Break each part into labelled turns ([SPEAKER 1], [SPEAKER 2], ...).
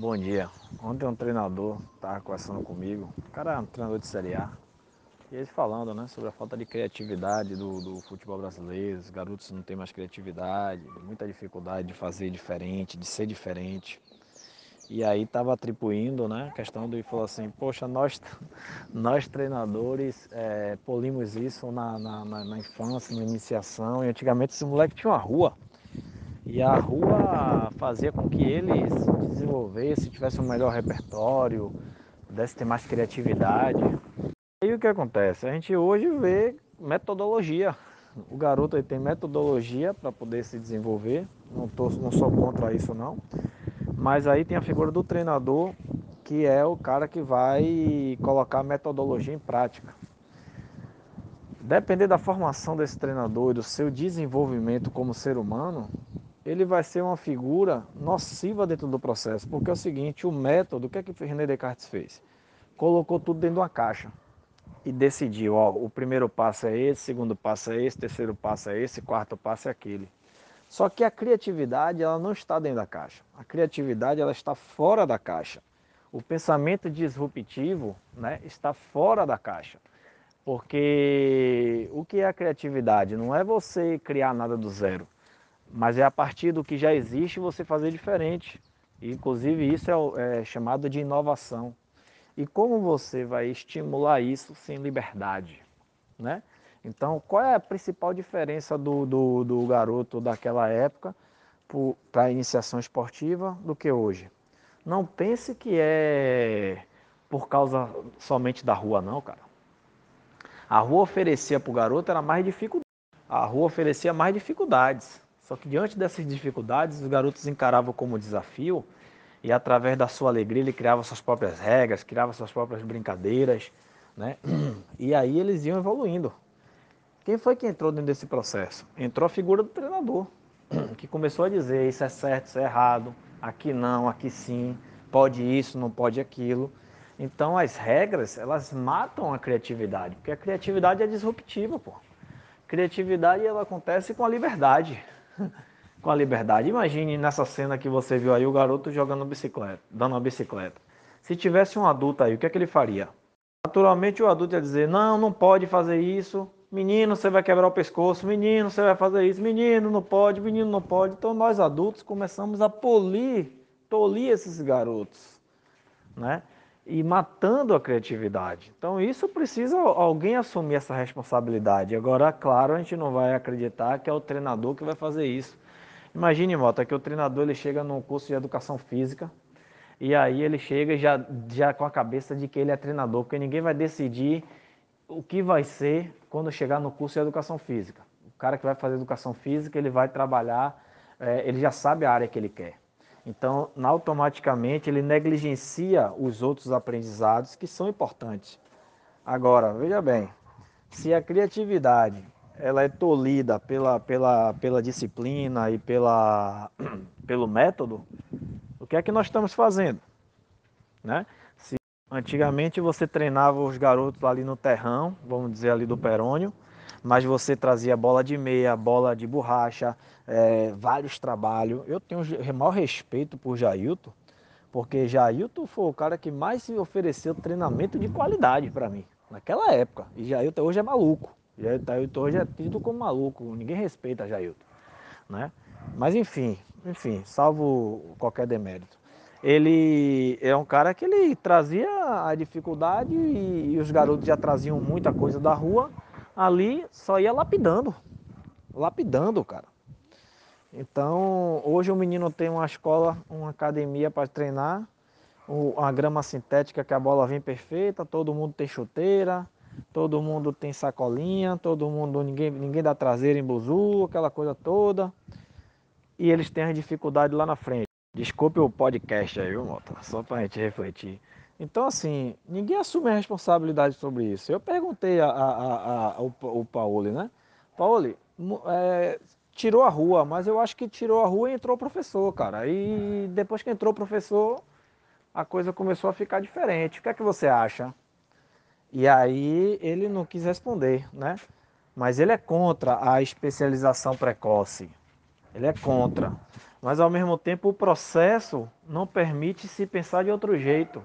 [SPEAKER 1] Bom dia. Ontem um treinador estava conversando comigo, o cara é um treinador de Série A, e ele falando né, sobre a falta de criatividade do, do futebol brasileiro, os garotos não têm mais criatividade, muita dificuldade de fazer diferente, de ser diferente. E aí estava atribuindo né, a questão do e falou assim, poxa, nós, nós treinadores é, polimos isso na, na, na, na infância, na iniciação, e antigamente esse moleque tinha uma rua. E a rua fazia com que ele se tivesse um melhor repertório, pudesse ter mais criatividade. E o que acontece? A gente hoje vê metodologia. O garoto tem metodologia para poder se desenvolver. Não, tô, não sou contra isso não. Mas aí tem a figura do treinador, que é o cara que vai colocar a metodologia em prática. Depender da formação desse treinador e do seu desenvolvimento como ser humano, ele vai ser uma figura nociva dentro do processo, porque é o seguinte, o método, o que é que René Descartes fez? Colocou tudo dentro de uma caixa e decidiu, ó, o primeiro passo é esse, segundo passo é esse, terceiro passo é esse, quarto passo é aquele. Só que a criatividade, ela não está dentro da caixa. A criatividade, ela está fora da caixa. O pensamento disruptivo, né, está fora da caixa. Porque o que é a criatividade? Não é você criar nada do zero mas é a partir do que já existe você fazer diferente. E, inclusive isso é, é chamado de inovação. E como você vai estimular isso sem liberdade? Né? Então, qual é a principal diferença do, do, do garoto daquela época para a iniciação esportiva do que hoje? Não pense que é por causa somente da rua, não, cara. A rua oferecia para o garoto era mais dificuldade. A rua oferecia mais dificuldades. Só que diante dessas dificuldades, os garotos encaravam como desafio e através da sua alegria ele criava suas próprias regras, criava suas próprias brincadeiras, né? E aí eles iam evoluindo. Quem foi que entrou dentro desse processo? Entrou a figura do treinador, que começou a dizer isso é certo, isso é errado, aqui não, aqui sim, pode isso, não pode aquilo. Então as regras, elas matam a criatividade, porque a criatividade é disruptiva, pô. Criatividade ela acontece com a liberdade. com a liberdade. Imagine nessa cena que você viu aí o garoto jogando bicicleta, dando uma bicicleta. Se tivesse um adulto aí, o que é que ele faria? Naturalmente o adulto ia dizer: "Não, não pode fazer isso. Menino, você vai quebrar o pescoço. Menino, você vai fazer isso. Menino, não pode. Menino, não pode". Então nós adultos começamos a polir, tolir esses garotos, né? E matando a criatividade. Então isso precisa alguém assumir essa responsabilidade. Agora, claro, a gente não vai acreditar que é o treinador que vai fazer isso. Imagine, Mota, que o treinador ele chega num curso de educação física e aí ele chega já, já com a cabeça de que ele é treinador, porque ninguém vai decidir o que vai ser quando chegar no curso de educação física. O cara que vai fazer educação física, ele vai trabalhar, é, ele já sabe a área que ele quer. Então, automaticamente, ele negligencia os outros aprendizados que são importantes. Agora, veja bem, se a criatividade ela é tolhida pela, pela, pela disciplina e pela, pelo método, o que é que nós estamos fazendo? Né? Se antigamente você treinava os garotos ali no terrão, vamos dizer ali do perônio, mas você trazia bola de meia, bola de borracha, é, vários trabalhos. Eu tenho o maior respeito por Jailton, porque Jailton foi o cara que mais se ofereceu treinamento de qualidade para mim, naquela época. E Jailton hoje é maluco. Jailton hoje é tido como maluco, ninguém respeita Jailton, né? Mas enfim, enfim, salvo qualquer demérito. Ele é um cara que ele trazia a dificuldade e, e os garotos já traziam muita coisa da rua, ali só ia lapidando, lapidando, cara. Então, hoje o menino tem uma escola, uma academia para treinar, uma grama sintética que a bola vem perfeita, todo mundo tem chuteira, todo mundo tem sacolinha, todo mundo, ninguém, ninguém dá traseira em buzu, aquela coisa toda. E eles têm as dificuldades lá na frente. Desculpe o podcast aí, viu, Mota? Só para a gente refletir. Então, assim, ninguém assume a responsabilidade sobre isso. Eu perguntei a, a, a, ao, ao Paoli, né? Paoli, é, tirou a rua, mas eu acho que tirou a rua e entrou o professor, cara. E depois que entrou o professor, a coisa começou a ficar diferente. O que é que você acha? E aí ele não quis responder, né? Mas ele é contra a especialização precoce. Ele é contra. Mas ao mesmo tempo o processo não permite se pensar de outro jeito.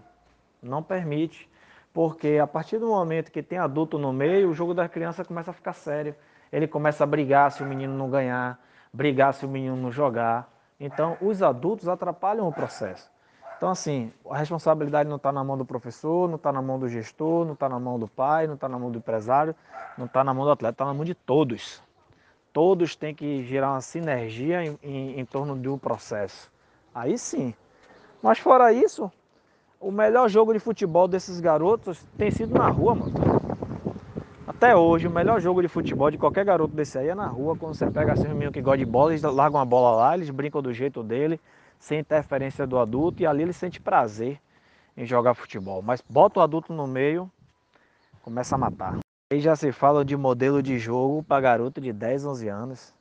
[SPEAKER 1] Não permite. Porque a partir do momento que tem adulto no meio, o jogo da criança começa a ficar sério. Ele começa a brigar se o menino não ganhar, brigar se o menino não jogar. Então, os adultos atrapalham o processo. Então, assim, a responsabilidade não está na mão do professor, não está na mão do gestor, não está na mão do pai, não está na mão do empresário, não está na mão do atleta, está na mão de todos. Todos têm que gerar uma sinergia em, em, em torno um processo. Aí sim. Mas fora isso, o melhor jogo de futebol desses garotos tem sido na rua, mano. Até hoje, o melhor jogo de futebol de qualquer garoto desse aí é na rua, quando você pega assim, um menino que gosta de bola, eles largam a bola lá, eles brincam do jeito dele, sem interferência do adulto, e ali ele sente prazer em jogar futebol. Mas bota o adulto no meio, começa a matar. Aí já se fala de modelo de jogo para garoto de 10, 11 anos.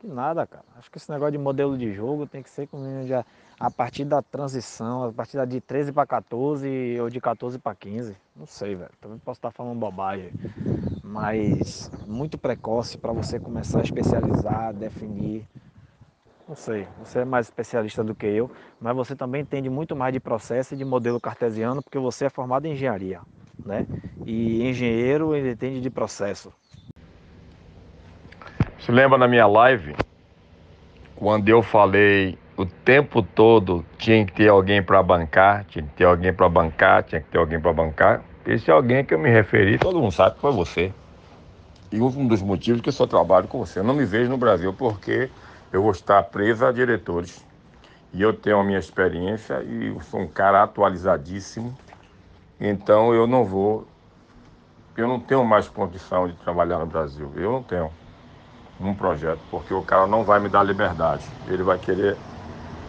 [SPEAKER 1] Que nada, cara. Acho que esse negócio de modelo de jogo tem que ser com já a partir da transição, a partir de 13 para 14 ou de 14 para 15. Não sei, velho. Também posso estar falando bobagem. Mas muito precoce para você começar a especializar, definir. Não sei, você é mais especialista do que eu, mas você também entende muito mais de processo e de modelo cartesiano, porque você é formado em engenharia, né? E engenheiro entende de processo.
[SPEAKER 2] Se lembra na minha live, quando eu falei o tempo todo tinha que ter alguém para bancar, tinha que ter alguém para bancar, tinha que ter alguém para bancar. Esse alguém que eu me referi, todo mundo sabe que foi você. E um dos motivos que eu só trabalho com você. Eu não me vejo no Brasil porque eu vou estar preso a diretores. E eu tenho a minha experiência e eu sou um cara atualizadíssimo. Então eu não vou. Eu não tenho mais condição de trabalhar no Brasil. Eu não tenho um projeto, porque o cara não vai me dar liberdade. Ele vai querer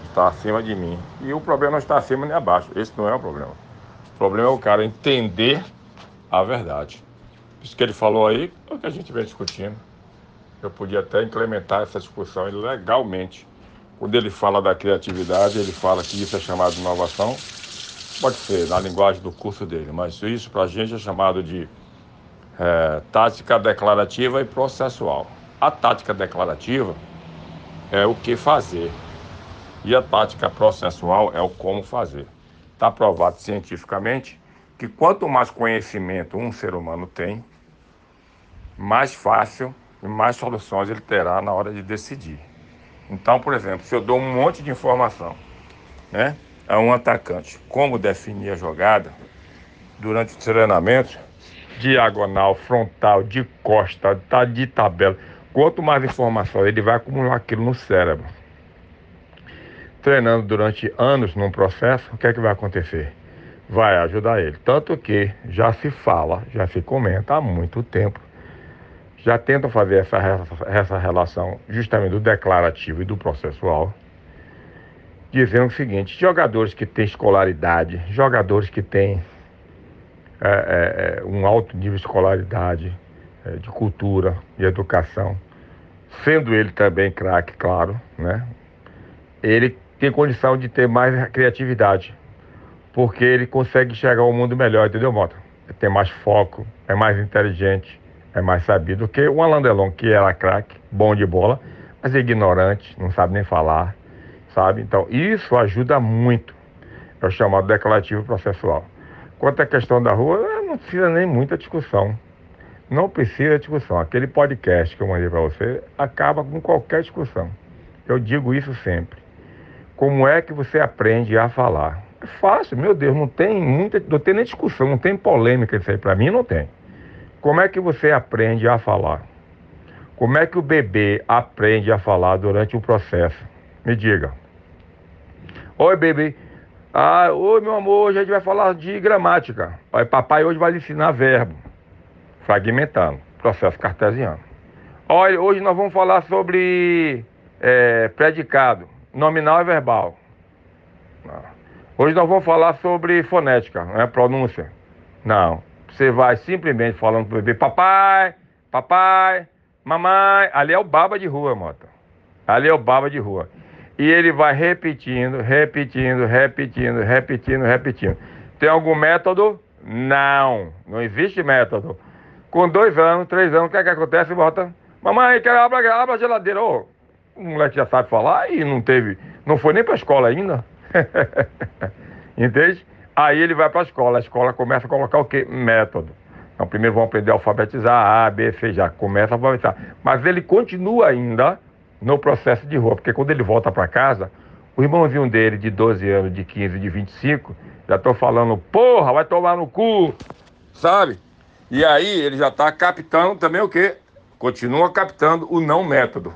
[SPEAKER 2] estar acima de mim. E o problema não está acima nem abaixo. Esse não é o problema. O problema é o cara entender a verdade. Isso que ele falou aí é o que a gente vem discutindo. Eu podia até implementar essa discussão legalmente. Quando ele fala da criatividade, ele fala que isso é chamado de inovação. Pode ser na linguagem do curso dele, mas isso para a gente é chamado de é, tática declarativa e processual. A tática declarativa é o que fazer e a tática processual é o como fazer. Está provado cientificamente que quanto mais conhecimento um ser humano tem, mais fácil e mais soluções ele terá na hora de decidir. Então, por exemplo, se eu dou um monte de informação né, a um atacante, como definir a jogada durante o treinamento, diagonal, frontal, de costa, tá de tabela, quanto mais informação ele vai acumular aquilo no cérebro. Treinando durante anos num processo, o que é que vai acontecer? Vai ajudar ele. Tanto que já se fala, já se comenta há muito tempo, já tentam fazer essa, essa relação justamente do declarativo e do processual, dizendo o seguinte: jogadores que têm escolaridade, jogadores que têm é, é, um alto nível de escolaridade, é, de cultura, de educação, sendo ele também craque, claro, né? Ele tem condição de ter mais criatividade, porque ele consegue enxergar o mundo melhor, entendeu, Mota? Ele tem mais foco, é mais inteligente, é mais sabido do que o Alan Delon, que era craque, bom de bola, mas é ignorante, não sabe nem falar, sabe? Então, isso ajuda muito. É o chamado declarativo processual. Quanto à questão da rua, não precisa nem muita discussão. Não precisa discussão. Aquele podcast que eu mandei para você acaba com qualquer discussão. Eu digo isso sempre. Como é que você aprende a falar? É fácil, meu Deus, não tem muita, não tem nem discussão, não tem polêmica isso aí para mim, não tem. Como é que você aprende a falar? Como é que o bebê aprende a falar durante o processo? Me diga. Oi, bebê. Ah, oi, meu amor, hoje a gente vai falar de gramática. Oi, papai hoje vai lhe ensinar verbo fragmentando, processo cartesiano. Olha, hoje nós vamos falar sobre é, predicado, nominal e verbal. Hoje nós vamos falar sobre fonética, não é pronúncia. Não. Você vai simplesmente falando para o bebê, papai, papai, mamãe. Ali é o baba de rua, Mota. Ali é o baba de rua. E ele vai repetindo, repetindo, repetindo, repetindo, repetindo. Tem algum método? Não, não existe método. Com dois anos, três anos, o que é que acontece? Bota, mamãe, quero abrir, abra a geladeira. O moleque já sabe falar e não teve, não foi nem para a escola ainda. Entende? Aí ele vai para a escola, a escola começa a colocar o quê? Método. Então, primeiro vão aprender a alfabetizar, A, B, C, já começa a alfabetizar. Mas ele continua ainda no processo de rua, porque quando ele volta para casa, o irmãozinho dele de 12 anos, de 15, de 25, já estão falando, porra, vai tomar no cu, sabe? E aí ele já está captando também o quê? Continua captando o não método.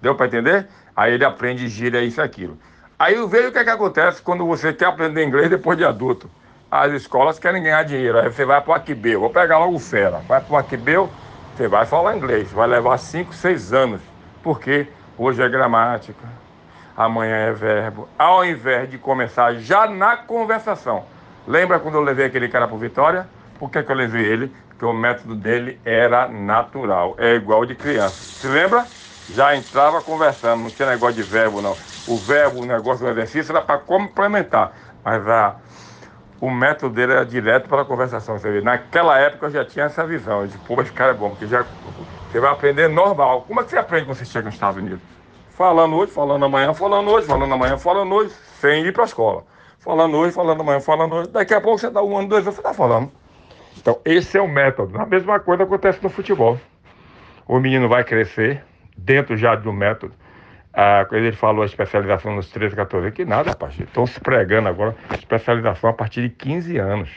[SPEAKER 2] Deu para entender? Aí ele aprende gíria isso e aquilo. Aí veio o que, é que acontece quando você quer aprender inglês depois de adulto. As escolas querem ganhar dinheiro. Aí você vai para o Aquibeu, vou pegar logo fera. Vai para o Aquibeu, você vai falar inglês. Vai levar 5, 6 anos. Porque hoje é gramática, amanhã é verbo. Ao invés de começar já na conversação. Lembra quando eu levei aquele cara para Vitória? Por que, que eu levei ele? Porque o método dele era natural. É igual de criança. Se lembra? Já entrava conversando, não tinha negócio de verbo, não o verbo, o negócio do exercício era para complementar, mas a, o método dele era direto para a conversação. Você vê, naquela época eu já tinha essa visão. Disse, pô, esse cara é bom, porque já, você vai aprender normal. Como é que você aprende quando você chega nos Estados Unidos? Falando hoje, falando amanhã, falando hoje, falando amanhã, falando hoje, sem ir para a escola. Falando hoje, falando amanhã, falando hoje. Daqui a pouco você dá um ano, dois anos, você está falando. Então, esse é o método. A mesma coisa acontece no futebol. O menino vai crescer dentro já um método. Ah, quando ele falou a especialização nos 13, 14, que nada, rapaz. Estão se pregando agora especialização a partir de 15 anos.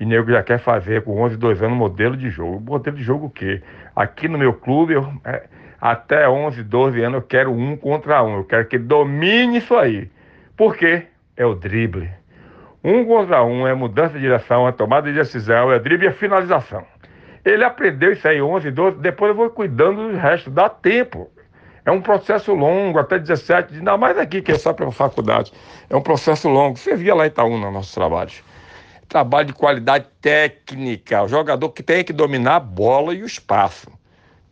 [SPEAKER 2] E nego já quer fazer com 11, 12 anos modelo de jogo. Modelo de jogo o quê? Aqui no meu clube, eu, é, até 11, 12 anos, eu quero um contra um. Eu quero que domine isso aí. Por quê? É o drible. Um contra um é mudança de direção, é tomada de decisão, é drible e é finalização. Ele aprendeu isso aí 11, 12, depois eu vou cuidando do resto. Dá tempo. É um processo longo, até 17, ainda mais aqui, que é só para faculdade. É um processo longo. Você via lá em nos nossos trabalhos. Trabalho de qualidade técnica. O jogador que tem que dominar a bola e o espaço.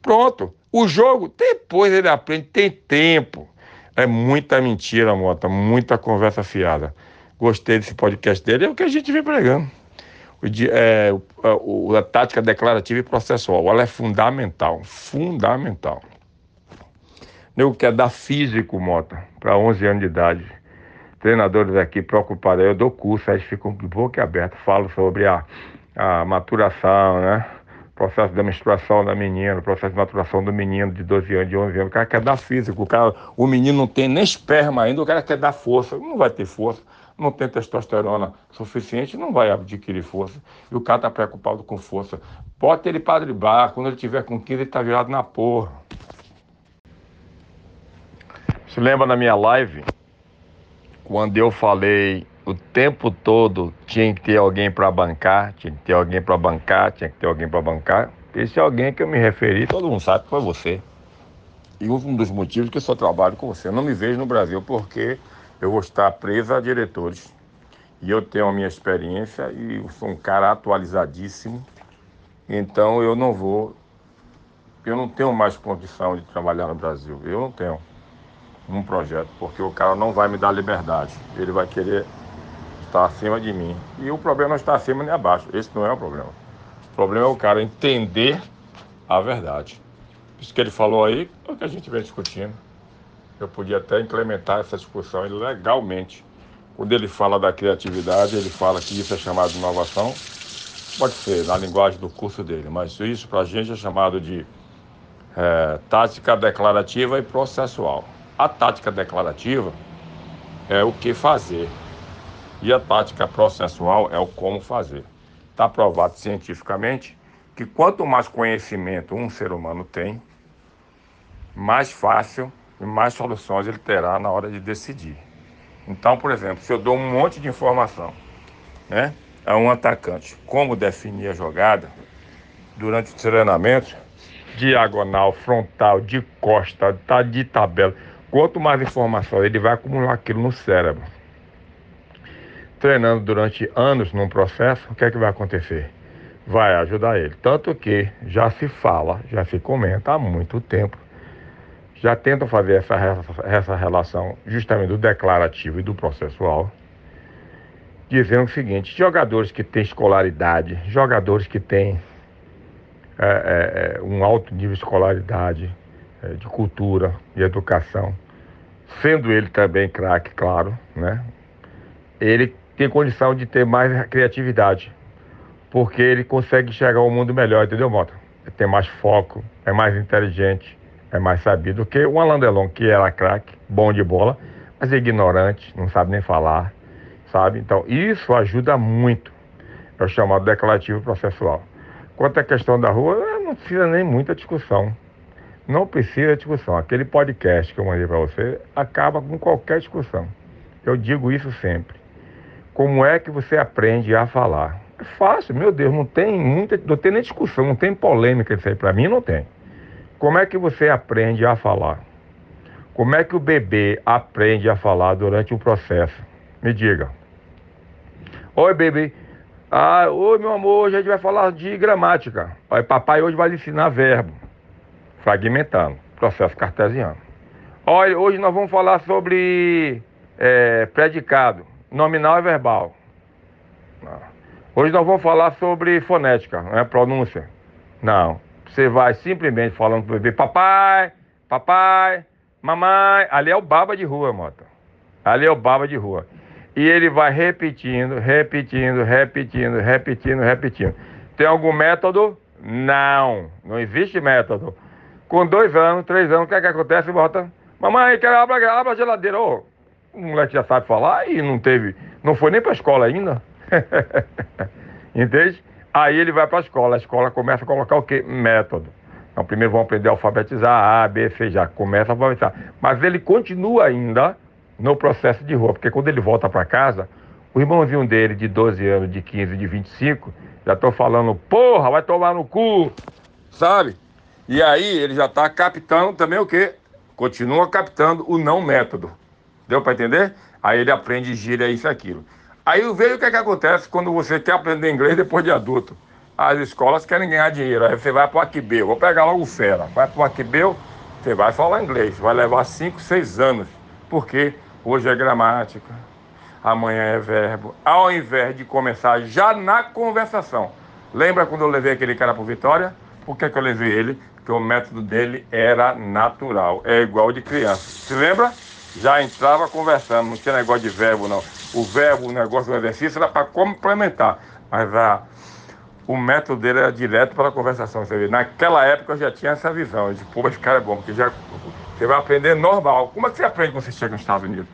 [SPEAKER 2] Pronto. O jogo, depois ele aprende, tem tempo. É muita mentira, Mota, muita conversa fiada. Gostei desse podcast dele, é o que a gente vem pregando. O, é, o, a tática declarativa e processual, ela é fundamental, fundamental. Nego quer dar físico, Mota, para 11 anos de idade. Treinadores aqui preocupados, eu dou curso, aí eles ficam de boca aberta, falo sobre a, a maturação, né? Processo da menstruação da menina, processo de maturação do menino de 12 anos, de 11 anos. O cara quer dar físico, o, cara, o menino não tem nem esperma ainda, o cara quer dar força, não vai ter força, não tem testosterona suficiente, não vai adquirir força. E o cara está preocupado com força. Bota ele para driblar, quando ele tiver com 15, ele está virado na porra. Se lembra na minha live, quando eu falei o tempo todo tinha que ter alguém para bancar, tinha que ter alguém para bancar, tinha que ter alguém para bancar. Esse é alguém que eu me referi, todo mundo sabe que foi você. E um dos motivos que eu só trabalho com você. Eu não me vejo no Brasil porque eu vou estar preso a diretores. E eu tenho a minha experiência e eu sou um cara atualizadíssimo. Então eu não vou, eu não tenho mais condição de trabalhar no Brasil. Eu não tenho um projeto, porque o cara não vai me dar liberdade. Ele vai querer estar acima de mim. E o problema não está acima nem abaixo. Esse não é o problema. O problema é o cara entender a verdade. Isso que ele falou aí é o que a gente vem discutindo. Eu podia até implementar essa discussão legalmente. Quando ele fala da criatividade, ele fala que isso é chamado de inovação. Pode ser na linguagem do curso dele, mas isso para a gente é chamado de é, tática declarativa e processual. A tática declarativa é o que fazer e a tática processual é o como fazer. Está provado cientificamente que quanto mais conhecimento um ser humano tem, mais fácil e mais soluções ele terá na hora de decidir. Então, por exemplo, se eu dou um monte de informação né, a um atacante como definir a jogada durante o treinamento, diagonal, frontal, de costa, tá de tabela Quanto mais informação ele vai acumular aquilo no cérebro. Treinando durante anos num processo, o que é que vai acontecer? Vai ajudar ele. Tanto que já se fala, já se comenta há muito tempo, já tentam fazer essa, essa relação justamente do declarativo e do processual, dizendo o seguinte: jogadores que têm escolaridade, jogadores que têm é, é, é um alto nível de escolaridade, é, de cultura e educação, sendo ele também craque, claro, né? Ele tem condição de ter mais criatividade, porque ele consegue enxergar o mundo melhor, entendeu, Mota? Ele tem mais foco, é mais inteligente, é mais sabido que o Alain Delon, que era craque, bom de bola, mas é ignorante, não sabe nem falar, sabe? Então, isso ajuda muito. É o chamado declarativo processual. Quanto à questão da rua, não precisa nem muita discussão. Não precisa discussão. Aquele podcast que eu mandei para você acaba com qualquer discussão. Eu digo isso sempre. Como é que você aprende a falar? É fácil, meu Deus, não tem muita, não tem nem discussão, não tem polêmica isso aí. Para mim não tem. Como é que você aprende a falar? Como é que o bebê aprende a falar durante o processo? Me diga. Oi, bebê. Ah, oi, meu amor, hoje a gente vai falar de gramática. Oi, papai hoje vai lhe ensinar verbo. Fragmentando, processo cartesiano. Olha, hoje nós vamos falar sobre é, predicado, nominal e verbal. Hoje nós vamos falar sobre fonética, não é pronúncia. Não. Você vai simplesmente falando pro bebê, papai, papai, mamãe. Ali é o baba de rua, moto. Ali é o baba de rua. E ele vai repetindo, repetindo, repetindo, repetindo, repetindo. Tem algum método? Não, não existe método. Com dois anos, três anos, o que é que acontece? Bota, mamãe, quero abrir a geladeira. Oh, o moleque já sabe falar e não teve, não foi nem para a escola ainda. Entende? Aí ele vai para a escola, a escola começa a colocar o quê? Método. Então, primeiro vão aprender a alfabetizar, A, B, C, já começa a alfabetizar. Mas ele continua ainda no processo de rua, porque quando ele volta para casa, o irmãozinho dele, de 12 anos, de 15, de 25, já estão falando, porra, vai tomar no cu, sabe? E aí ele já está captando também o quê? Continua captando o não método. Deu para entender? Aí ele aprende gíria isso e aquilo. Aí veio o que, é que acontece quando você quer aprender inglês depois de adulto. As escolas querem ganhar dinheiro. Aí você vai para o Aquibeu, vou pegar logo o Fera. Vai para o Aquibeu, você vai falar inglês. Vai levar 5, 6 anos. Porque hoje é gramática, amanhã é verbo. Ao invés de começar já na conversação. Lembra quando eu levei aquele cara para Vitória? Por que, que eu levei ele? Porque o método dele era natural. É igual de criança. Se lembra? Já entrava conversando, não tinha negócio de verbo, não. O verbo, o negócio do exercício era para complementar. Mas a, o método dele era direto para a conversação. Você vê. Naquela época eu já tinha essa visão. Disse, pô, esse cara é bom, porque já, você vai aprender normal. Como é que você aprende quando você chega nos Estados Unidos?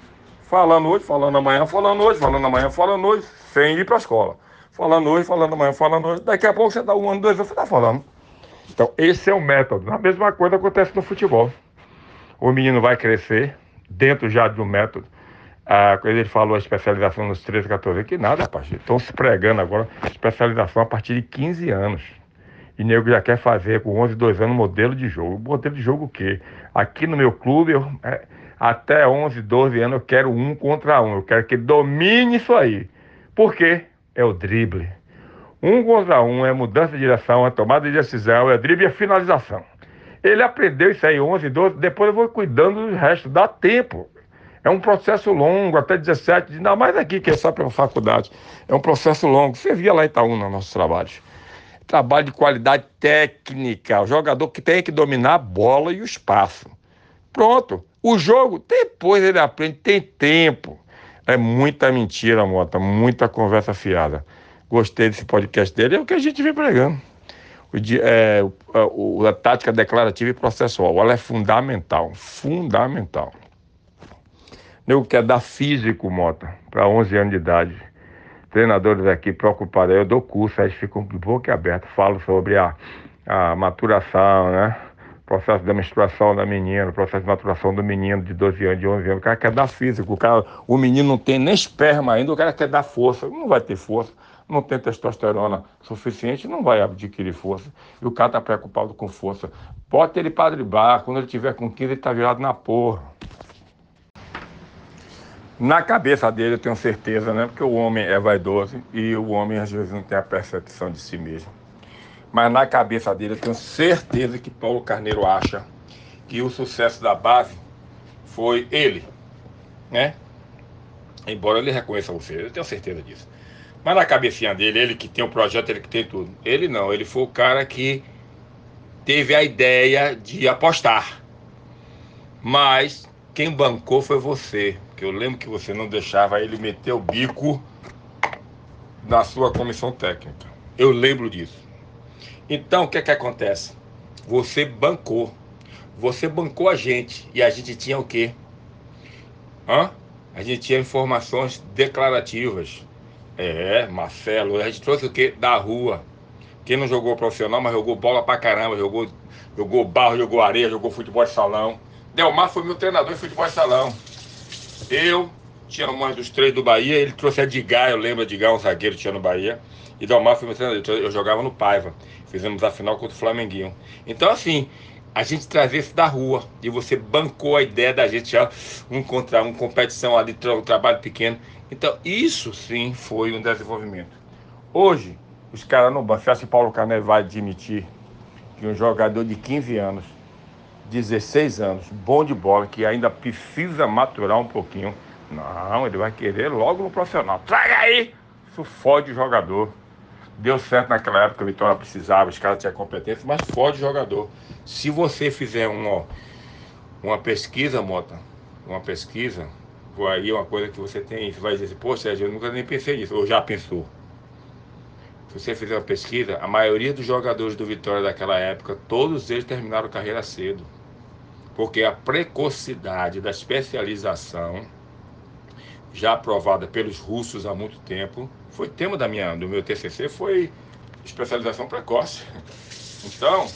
[SPEAKER 2] Falando hoje, falando amanhã, falando hoje, falando amanhã, falando hoje, sem ir para a escola. Falando hoje, falando amanhã, falando hoje. Daqui a pouco você dá um ano, dois anos, você está falando. Então, esse é o método. A mesma coisa acontece no futebol. O menino vai crescer dentro já do método. Ah, ele falou a especialização nos 13, 14 que nada, rapaz. Estão se pregando agora especialização a partir de 15 anos. E nego já quer fazer com 11, 2 anos modelo de jogo. Modelo de jogo o quê? Aqui no meu clube, eu, é, até 11, 12 anos, eu quero um contra um. Eu quero que domine isso aí. Por quê? É o drible. Um contra um é mudança de direção, é tomada de decisão, é drible e é finalização. Ele aprendeu isso aí, 11, 12, depois eu vou cuidando do resto. Dá tempo. É um processo longo, até 17, ainda mais aqui que é só pela faculdade. É um processo longo. Você via lá em Itaúna nos nossos trabalhos. Trabalho de qualidade técnica. O jogador que tem que dominar a bola e o espaço. Pronto. O jogo, depois ele aprende, tem tempo. É muita mentira, Mota, muita conversa fiada. Gostei desse podcast dele, é o que a gente vem pregando. É, o, a tática declarativa e processual, ela é fundamental, fundamental. Nego quer dar físico, Mota, para 11 anos de idade. Treinadores aqui preocupados, eu dou curso, aí ficam de boca aberta, falo sobre a, a maturação, né? Processo da menstruação da menina, processo de maturação do menino de 12 anos, de 11 anos. O cara quer dar físico, o, cara, o menino não tem nem esperma ainda, o cara quer dar força. Não vai ter força, não tem testosterona suficiente, não vai adquirir força. E o cara está preocupado com força. Bota ele para driblar, quando ele tiver com 15, ele está virado na porra. Na cabeça dele, eu tenho certeza, né? Porque o homem é vaidoso e o homem às vezes não tem a percepção de si mesmo. Mas na cabeça dele, eu tenho certeza que Paulo Carneiro acha que o sucesso da base foi ele, né? Embora ele reconheça você, eu tenho certeza disso. Mas na cabecinha dele, ele que tem o projeto, ele que tem tudo. Ele não, ele foi o cara que teve a ideia de apostar. Mas quem bancou foi você. Porque eu lembro que você não deixava ele meter o bico na sua comissão técnica. Eu lembro disso. Então, o que é que acontece? Você bancou. Você bancou a gente. E a gente tinha o quê? Hã? A gente tinha informações declarativas. É, Marcelo, a gente trouxe o quê? Da rua. Quem não jogou profissional, mas jogou bola pra caramba, jogou, jogou barro, jogou areia, jogou futebol de salão. Delmar foi meu treinador de futebol de salão. Eu tinha mais dos três do Bahia, ele trouxe Edgar, eu lembro Edgar, um zagueiro tinha no Bahia. E Delmar foi meu treinador, eu jogava no Paiva. Fizemos a final contra o Flamenguinho. Então, assim, a gente trazia isso da rua. E você bancou a ideia da gente já um contra um, competição ali, um trabalho pequeno. Então, isso sim foi um desenvolvimento. Hoje, os caras no banco, você acha que Paulo Carneiro vai admitir que um jogador de 15 anos, 16 anos, bom de bola, que ainda precisa maturar um pouquinho, não, ele vai querer logo no profissional. Traga aí! Isso fode o jogador. Deu certo naquela época, a Vitória precisava, os caras tinham competência, mas fode o jogador. Se você fizer uma, uma pesquisa, Mota, uma pesquisa, aí é uma coisa que você tem, você vai dizer assim, pô, Sérgio, eu nunca nem pensei nisso, ou já pensou. Se você fizer uma pesquisa, a maioria dos jogadores do Vitória daquela época, todos eles terminaram carreira cedo. Porque a precocidade da especialização, já aprovada pelos russos há muito tempo, foi tema da minha, do meu TCC, foi especialização precoce. Então,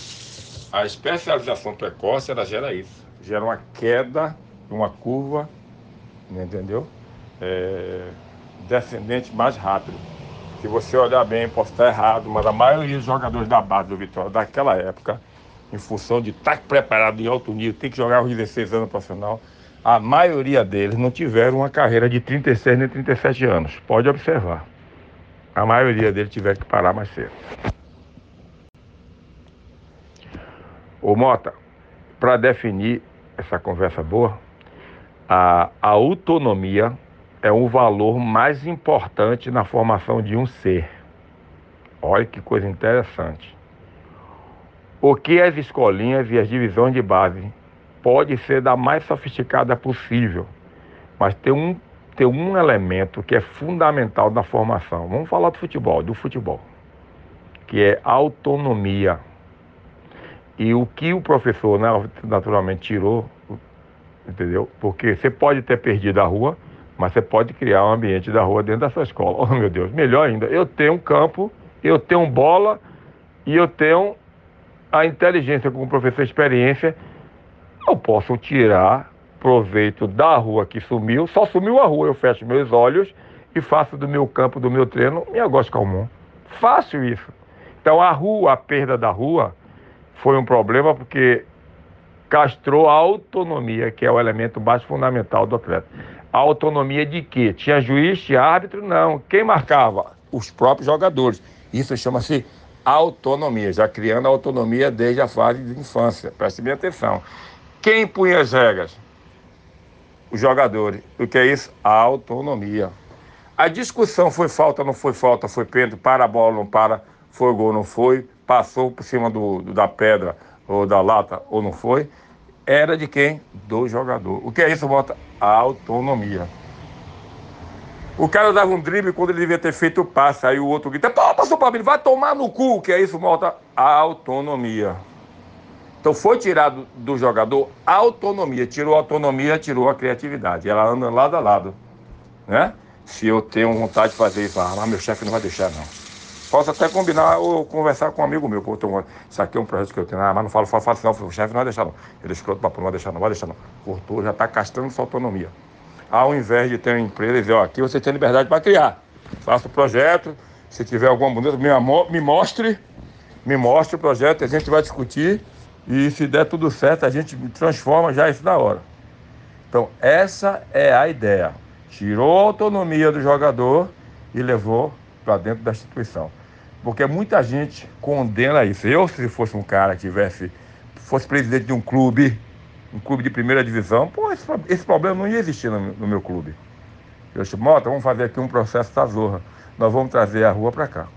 [SPEAKER 2] a especialização precoce, ela gera isso. Gera uma queda, uma curva, entendeu? É, descendente mais rápido. Se você olhar bem, posso estar errado, mas a maioria dos jogadores da base do Vitória daquela época, em função de estar preparado em alto nível, tem que jogar aos 16 anos profissional, a maioria deles não tiveram uma carreira de 36 nem 37 anos. Pode observar. A maioria deles tiveram que parar mais cedo. Ô Mota, para definir essa conversa boa, a, autonomia é o valor mais importante na formação de um ser. Olha que coisa interessante. O que as escolinhas e as divisões de base pode ser da mais sofisticada possível, mas tem um ter um elemento que é fundamental na formação. Vamos falar do futebol, do futebol, que é autonomia. E o que o professor naturalmente tirou, entendeu? Porque você pode ter perdido a rua, mas você pode criar um ambiente da rua dentro da sua escola. Oh meu Deus, melhor ainda, eu tenho um campo, eu tenho bola e eu tenho a inteligência com o professor experiência, eu posso tirar proveito da rua que sumiu, só sumiu a rua, eu fecho meus olhos e faço do meu campo, do meu treino, minha gosto comum. Fácil isso. Então a rua, a perda da rua, foi um problema porque castrou a autonomia, que é o elemento mais fundamental do atleta. A autonomia de quê? Tinha juiz, tinha árbitro? Não. Quem marcava? Os próprios jogadores. Isso chama-se autonomia, já criando a autonomia desde a fase de infância. Preste bem atenção. Quem punha as regras? os jogadores. O que é isso? A autonomia. A discussão foi falta, não foi falta, foi pênalti, para a bola, não para, foi gol, não foi, passou por cima do, da pedra ou da lata ou não foi, era de quem? Do jogador. O que é isso? Bota autonomia. O cara dava um drible quando ele devia ter feito o passe, aí o outro grita, pô, passou para mim, vai tomar no cu, o que é isso? Bota a autonomia. Então foi tirado do jogador autonomia, tirou a autonomia, tirou a criatividade. Ela anda lado a lado, né? Se eu tenho vontade de fazer isso, ah, mas meu chefe não vai deixar não. Posso até combinar ou conversar com um amigo meu, pô, tenho, isso aqui é um projeto que eu tenho, ah, mas não falo, falo, falo assim, não, o chefe não vai deixar não. Ele escroto, papo, não vai deixar não, vai deixar não. Cortou, já está castrando sua autonomia. Ao invés de ter uma empresa e dizer, ó, aqui você tem liberdade para criar. Faça o projeto, se tiver alguma bonita, me, me mostre, me mostre o projeto, a gente vai discutir e se der tudo certo, a gente transforma já isso na hora. Então, essa é a ideia. Tirou a autonomia do jogador e levou para dentro da instituição. Porque muita gente condena isso. Eu, se fosse um cara que tivesse, fosse presidente de um clube, um clube de primeira divisão, pô, esse, esse problema não ia existir no, no meu clube. Eu disse, Mota, vamos fazer aqui um processo da Zorra. Nós vamos trazer a rua para cá.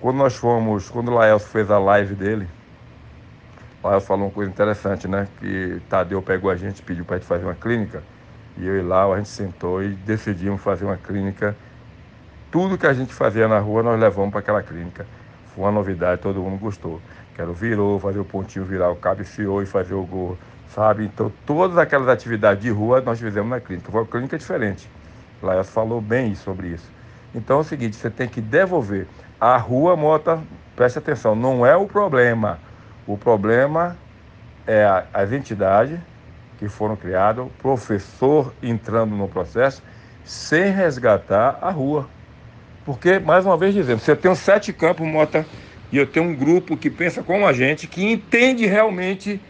[SPEAKER 2] Quando nós fomos, quando o Laelso fez a live dele, Ela falou uma coisa interessante, né? Que Tadeu pegou a gente, pediu para gente fazer uma clínica. E eu e lá, a gente sentou e decidimos fazer uma clínica. Tudo que a gente fazia na rua, nós levamos para aquela clínica. Foi uma novidade, todo mundo gostou. Quero virou, fazer o pontinho virar, o cabeceou e fazer o gol, sabe? Então, todas aquelas atividades de rua nós fizemos na clínica. Foi uma clínica diferente. Laércio falou bem sobre isso. Então é o seguinte, você tem que devolver. A rua, Mota, preste atenção, não é o problema. O problema é as entidades que foram criadas, o professor entrando no processo, sem resgatar a rua. Porque, mais uma vez dizendo, você tem sete campos, Mota, e eu tenho um grupo que pensa como a gente, que entende realmente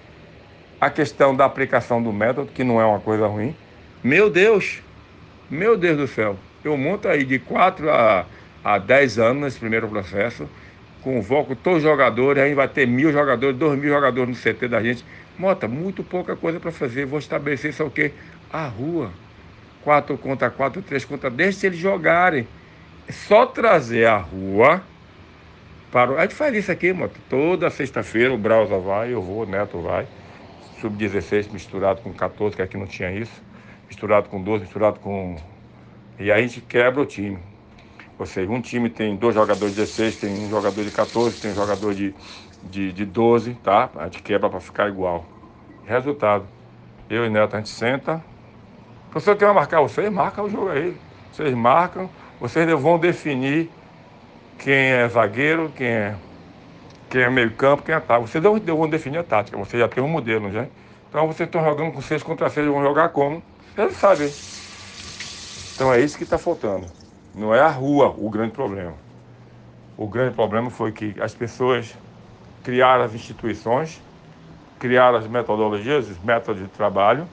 [SPEAKER 2] a questão da aplicação do método, que não é uma coisa ruim. Meu Deus, meu Deus do céu, eu monto aí de 4 a, a 10 anos nesse primeiro processo, convoco todos os jogadores, aí vai ter mil jogadores, dois mil jogadores no CT da gente. Mota, muito pouca coisa para fazer. Vou estabelecer só o quê? A rua. 4 contra 4, 3 contra 10, se eles jogarem. Só trazer a rua para. A gente faz isso aqui, Mota. Toda sexta-feira o Brausa vai, eu vou, o Neto vai. Sub-16 misturado com 14, que aqui não tinha isso. Misturado com 12, misturado com e aí a gente quebra o time. Ou seja, um time tem dois jogadores de 16, tem um jogador de 14, tem um jogador de, de, de 12, tá? A gente quebra para ficar igual. Resultado. Eu e Neto, a gente senta. Professor que vai marcar vocês, marca o jogo aí. Vocês marcam, vocês vão definir quem é zagueiro, quem é, quem é meio campo, quem é ataque. Vocês vão definir a tática, vocês já têm um modelo, já. Então vocês estão jogando com seis contra seis, vão jogar como? Vocês sabem. Então é isso que está faltando. Não é a rua o grande problema. O grande problema foi que as pessoas criaram as instituições, criaram as metodologias, os métodos de trabalho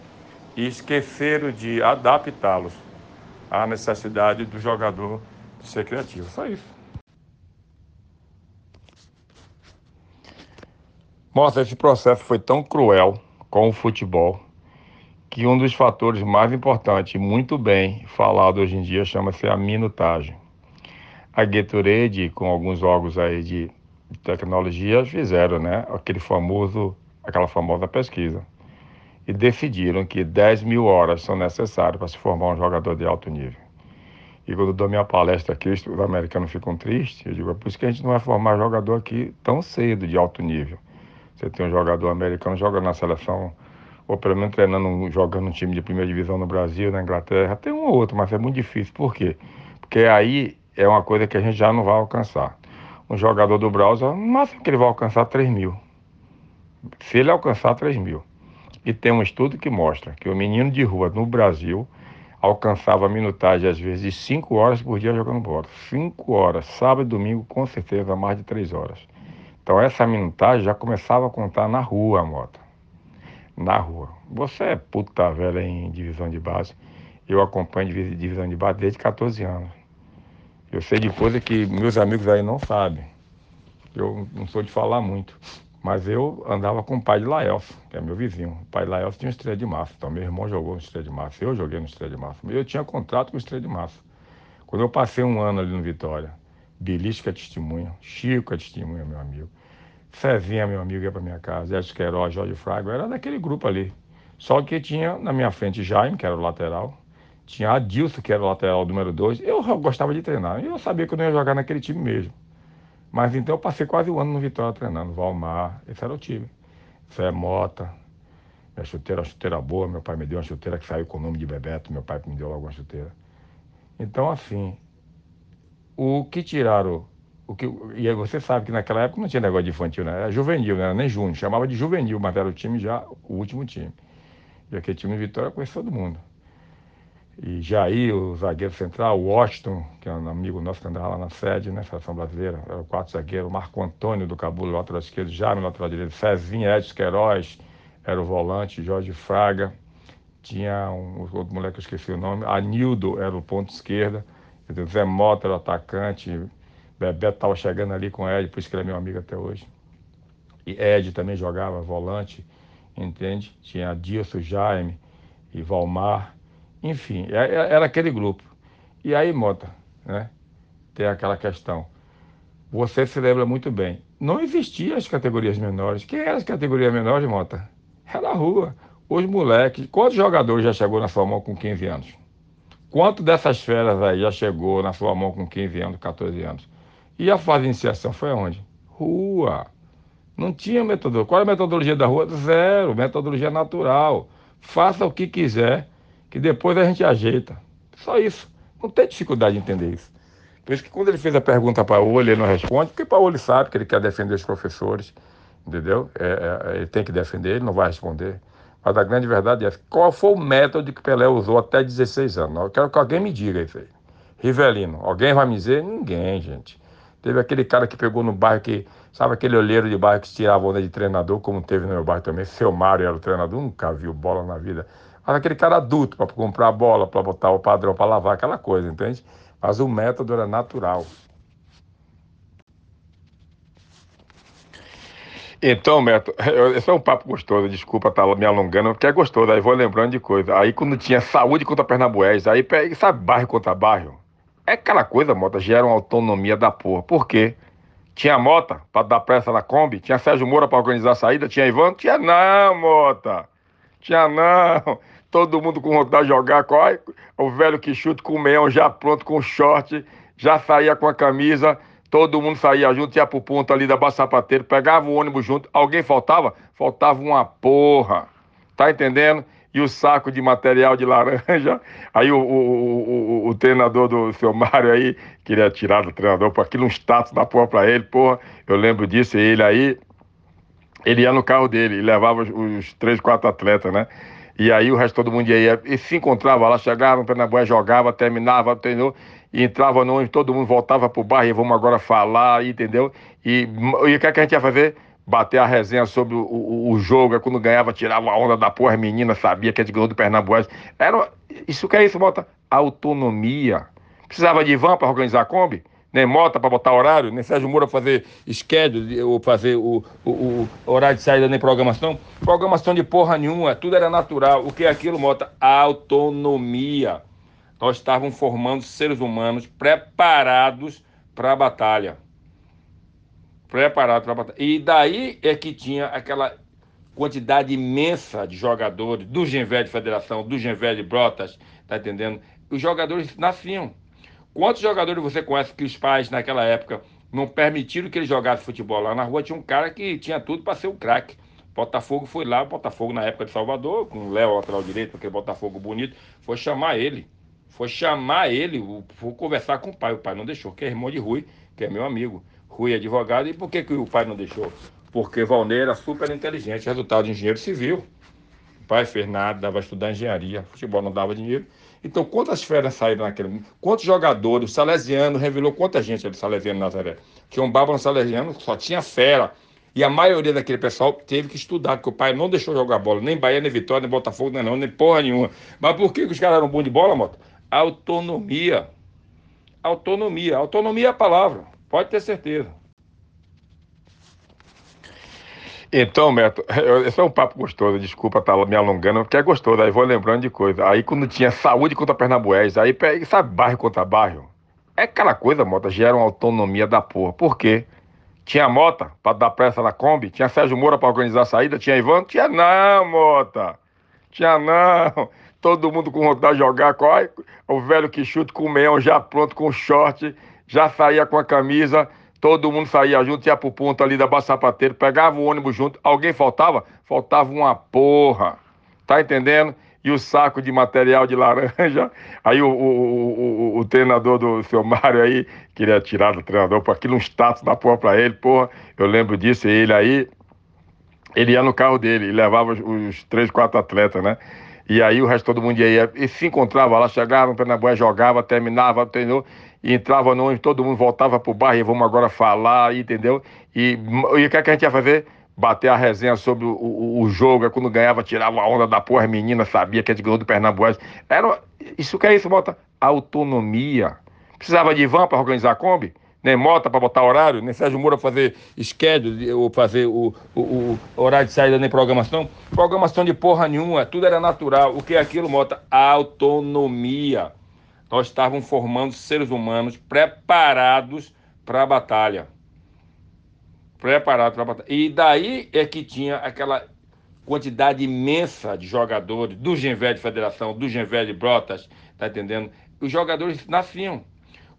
[SPEAKER 2] e esqueceram de adaptá-los à necessidade do jogador ser criativo. Só isso. Mostra, esse processo foi tão cruel com o futebol que um dos fatores mais importantes, muito bem falado hoje em dia, chama-se a minutagem. A Gatorade, com alguns órgãos aí de tecnologia, fizeram né, aquele famoso, aquela famosa pesquisa e decidiram que 10 mil horas são necessárias para se formar um jogador de alto nível. E quando eu dou minha palestra aqui, os americanos ficam tristes. Eu digo, é por isso que a gente não vai formar jogador aqui tão cedo de alto nível. Você tem um jogador americano jogando na seleção ou pelo menos treinando, jogando um time de primeira divisão no Brasil, na Inglaterra, tem um ou outro, mas é muito difícil. Por quê? Porque aí é uma coisa que a gente já não vai alcançar. Um jogador do browser, no máximo que ele vai alcançar 3 mil. Se ele alcançar 3 mil. E tem um estudo que mostra que o menino de rua no Brasil alcançava a minutagem, às vezes, de 5 horas por dia jogando bola. 5 horas, sábado e domingo, com certeza, mais de 3 horas. Então, essa minutagem já começava a contar na rua, a moto na rua. Você é puta velha em divisão de base. Eu acompanho divisão de base desde 14 anos. Eu sei de coisa que meus amigos aí não sabem. Eu não sou de falar muito. Mas eu andava com o pai de Laelso, que é meu vizinho. O pai de Laelso tinha um estrela de massa. Então meu irmão jogou no estrela de massa. Eu joguei no estrela de massa. Eu tinha contrato com o estrela de massa. Quando eu passei um ano ali no Vitória, Belisca é testemunha, Chico é testemunha, meu amigo. Cezinha, meu amigo, ia para minha casa, Edson Queiroz, Jorge Fraga, era daquele grupo ali. Só que tinha na minha frente Jaime, que era o lateral, tinha Adilson, que era o lateral número 2. Eu gostava de treinar, eu sabia que eu não ia jogar naquele time mesmo. Mas então eu passei quase um ano no Vitória treinando, Valmar, esse era o time. Zé Mota, minha chuteira, uma chuteira boa, meu pai me deu uma chuteira que saiu com o nome de Bebeto, meu pai me deu logo uma chuteira. Então, assim, o que tiraram o que, e você sabe que naquela época não tinha negócio de infantil, né? Era juvenil, não era nem júnior. Chamava de juvenil, mas era o time já, o último time. E aquele time de Vitória conhece todo mundo. E Jair, o zagueiro central, o Washington, que é um amigo nosso que andava lá na sede, né? Seleção brasileira, era o quarto zagueiro, Marco Antônio do Cabula, lateral esquerdo, Jaime, lateral direito, Cezinha, Edson Queiroz, era o volante, Jorge Fraga, tinha um outro moleque que eu esqueci o nome, Anildo era o ponto esquerda, Zé Mota era o atacante, Bebeto estava chegando ali com o Ed, por isso que ele é meu amigo até hoje. E Ed também jogava volante, entende? Tinha Dilson, Jaime e Valmar. Enfim, é, é, era aquele grupo. E aí, Mota, né? Tem aquela questão. Você se lembra muito bem. não existiam as categorias menores. Quem era as categorias menores, Mota? Era a rua. Os moleques. Quantos jogadores já chegou na sua mão com 15 anos? Quanto dessas feras aí já chegou na sua mão com 15 anos, 14 anos? E a fase de iniciação foi onde? Rua. Não tinha metodologia. Qual é a metodologia da rua? Zero. Metodologia natural. Faça o que quiser, que depois a gente ajeita. Só isso. Não tem dificuldade de entender isso. Por isso que quando ele fez a pergunta para o ele não responde, porque ele sabe que ele quer defender os professores, entendeu? É, é, ele tem que defender, ele não vai responder. Mas a grande verdade é qual foi o método que Pelé usou até 16 anos? Eu quero que alguém me diga isso aí. Rivelino, alguém vai me dizer? Ninguém, gente. Teve aquele cara que pegou no bairro que, sabe aquele olheiro de bairro que tirava onda de treinador, como teve no meu bairro também. Seu Mário era o treinador, nunca viu bola na vida. Mas aquele cara adulto para comprar a bola, para botar o padrão, para lavar, aquela coisa, entende? Mas o método era natural. Então, Beto, esse é um papo gostoso, desculpa estar tá me alongando, porque é gostoso, aí vou lembrando de coisa. Aí quando tinha saúde contra Pernambués, aí sabe bairro contra bairro? É aquela coisa, Mota, gera uma autonomia da porra. Por quê? Tinha Mota para dar pressa na Kombi? Tinha Sérgio Moura para organizar a saída? Tinha Ivan? Tinha não, Mota. Tinha não. Todo mundo com vontade de jogar. Qual? O velho que chute com o meião já pronto, com short, já saía com a camisa. Todo mundo saía junto, ia pro ponto ali da Bassa Sapateiro, pegava o ônibus junto. Alguém faltava? Faltava uma porra. Tá entendendo? e o saco de material de laranja. Aí o, o, o, o treinador do seu Mário aí queria tirar do treinador por aquilo, um status da porra pra ele, porra. Eu lembro disso, e ele aí, ele ia no carro dele e levava os três, quatro atletas, né? E aí o resto todo mundo ia, e se encontrava lá, chegava Pernambuco, jogava, terminava, treinou, e entrava no ônibus, todo mundo voltava pro bairro, e vamos agora falar, entendeu? E, e o que, é que a gente ia fazer? bater a resenha sobre o, o, o jogo, é quando ganhava, tirava a onda da porra, a menina sabia que a gente ganhou do Pernambués. Era, isso que é isso, Mota? Autonomia. Precisava de van para organizar a Kombi? Nem Mota para botar horário? Nem Sérgio Moura fazer schedule, ou fazer o, o, o, horário de saída, nem programação? Programação de porra nenhuma, tudo era natural. O que é aquilo, Mota? Autonomia. Nós estávamos formando seres humanos preparados para a batalha preparado para batalha. E daí é que tinha aquela quantidade imensa de jogadores do Genvé de Federação, do Genvé de Brotas, tá entendendo? Os jogadores nasciam. Quantos jogadores você conhece que os pais naquela época não permitiram que ele jogasse futebol lá na rua? Tinha um cara que tinha tudo para ser um craque. Botafogo foi lá, Botafogo na época de Salvador, com o Léo lateral direito, aquele Botafogo bonito, foi chamar ele. Foi chamar ele, foi conversar com o pai. O pai não deixou, que é irmão de Rui, que é meu amigo. Rui advogado. E por que, que o pai não deixou? Porque Valneir era super inteligente, resultado de engenheiro civil. O pai fez nada, dava estudar engenharia, futebol não dava dinheiro. Então, quantas férias saíram naquele Quantos jogadores? O Salesiano revelou quanta gente era Salesiano Nazaré. Tinha um bárbaro Salesiano, só tinha fera. E a maioria daquele pessoal teve que estudar, porque o pai não deixou jogar bola, nem Bahia, nem Vitória, nem Botafogo, nem não, nem porra nenhuma. Mas por que os caras eram bons de bola, moto? Autonomia. Autonomia. Autonomia é a palavra. Pode ter certeza. Então, Beto, esse é um papo gostoso, desculpa estar tá me alongando, porque é gostoso, aí vou lembrando de coisa. Aí quando tinha saúde contra Pernambués, aí sabe bairro contra bairro? É aquela coisa, Mota, gera uma autonomia da porra. Por quê? Tinha Mota para dar pressa na Kombi, tinha Sérgio Moura para organizar a saída, tinha Ivan? Tinha não, Mota. Tinha não. Todo mundo com vontade de jogar? O velho que chute com o meião já pronto, com short, já saía com a camisa, todo mundo saía junto, ia pro ponto ali da Bassa Sapateiro, pegava o ônibus junto. Alguém faltava? Faltava uma porra. Tá entendendo? E o saco de material de laranja. Aí o, o, o, o treinador do seu Mário aí queria tirar do treinador por aquilo, um status da porra pra ele, porra. Eu lembro disso, e ele aí, ele ia no carro dele e levava os três, quatro atletas, né? E aí o resto todo mundo ia, e se encontrava lá, chegava Pernambuco, jogava, terminava, treinou e entrava no ônibus, todo mundo voltava pro bairro e vamos agora falar, entendeu? E, e o que, é que a gente ia fazer? Bater a resenha sobre o, o, o jogo, é quando ganhava, tirava a onda da porra, a menina sabia que a gente ganhou do Pernambués. Era, isso que é isso, bota autonomia. Precisava de van para organizar a Kombi? Nem Mota para botar horário, nem Sérgio Moura fazer schedule, ou fazer o, o, o, horário de saída, nem programação. Programação de porra nenhuma, tudo era natural. O que é aquilo, Mota? Autonomia nós estávamos formando seres humanos preparados para a batalha. Preparado para batalha. E daí é que tinha aquela quantidade imensa de jogadores do Genvé de Federação, do Genvé de Brotas, tá entendendo? Os jogadores nasciam.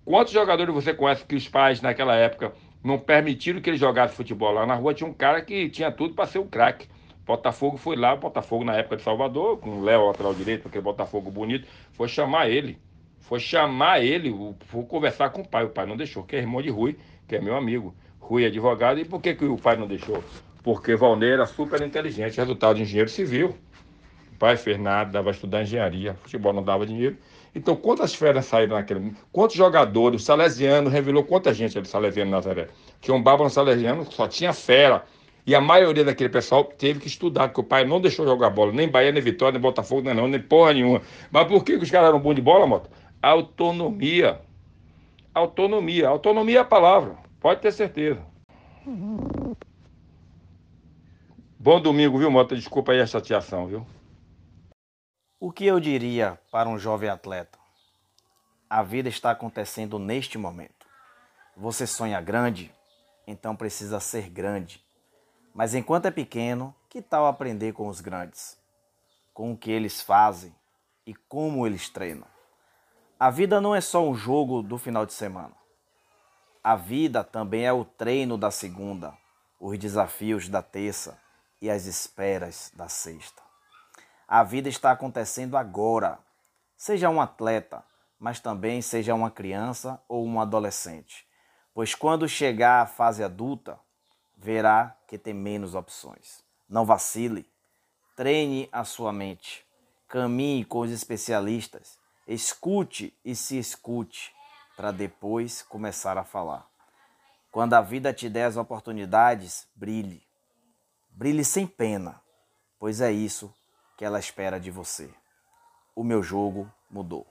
[SPEAKER 2] Quantos jogadores você conhece que os pais naquela época não permitiram que ele jogasse futebol lá na rua? Tinha um cara que tinha tudo para ser um craque. Botafogo foi lá, Botafogo na época de Salvador, com o Léo lateral direito, aquele Botafogo bonito, foi chamar ele. Foi chamar ele, foi conversar com o pai. O pai não deixou, que é irmão de Rui, que é meu amigo. Rui é advogado. E por que, que o pai não deixou? Porque Valnei era super inteligente, resultado de engenheiro civil. O pai fez nada, dava estudar engenharia, futebol não dava dinheiro. Então, quantas férias saíram naquele. Quantos jogadores? O Salesiano revelou quanta gente era Salesiano Nazaré. Tinha um baba no Salesiano, só tinha fera. E a maioria daquele pessoal teve que estudar, porque o pai não deixou jogar bola, nem Bahia, nem Vitória, nem Botafogo, nem não, nem porra nenhuma. Mas por que os caras eram bons de bola, moto? Autonomia. Autonomia. Autonomia é a palavra, pode ter certeza. Bom domingo, viu, Mota? Desculpa aí a chateação, viu?
[SPEAKER 1] O que eu diria para um jovem atleta? A vida está acontecendo neste momento. Você sonha grande, então precisa ser grande. Mas enquanto é pequeno, que tal aprender com os grandes? Com o que eles fazem e como eles treinam. A vida não é só um jogo do final de semana. A vida também é o treino da segunda, os desafios da terça e as esperas da sexta. A vida está acontecendo agora. Seja um atleta, mas também seja uma criança ou um adolescente. Pois quando chegar à fase adulta, verá que tem menos opções. Não vacile. Treine a sua mente. Caminhe com os especialistas. Escute e se escute para depois começar a falar. Quando a vida te der as oportunidades, brilhe. Brilhe sem pena, pois é isso que ela espera de você. O meu jogo mudou.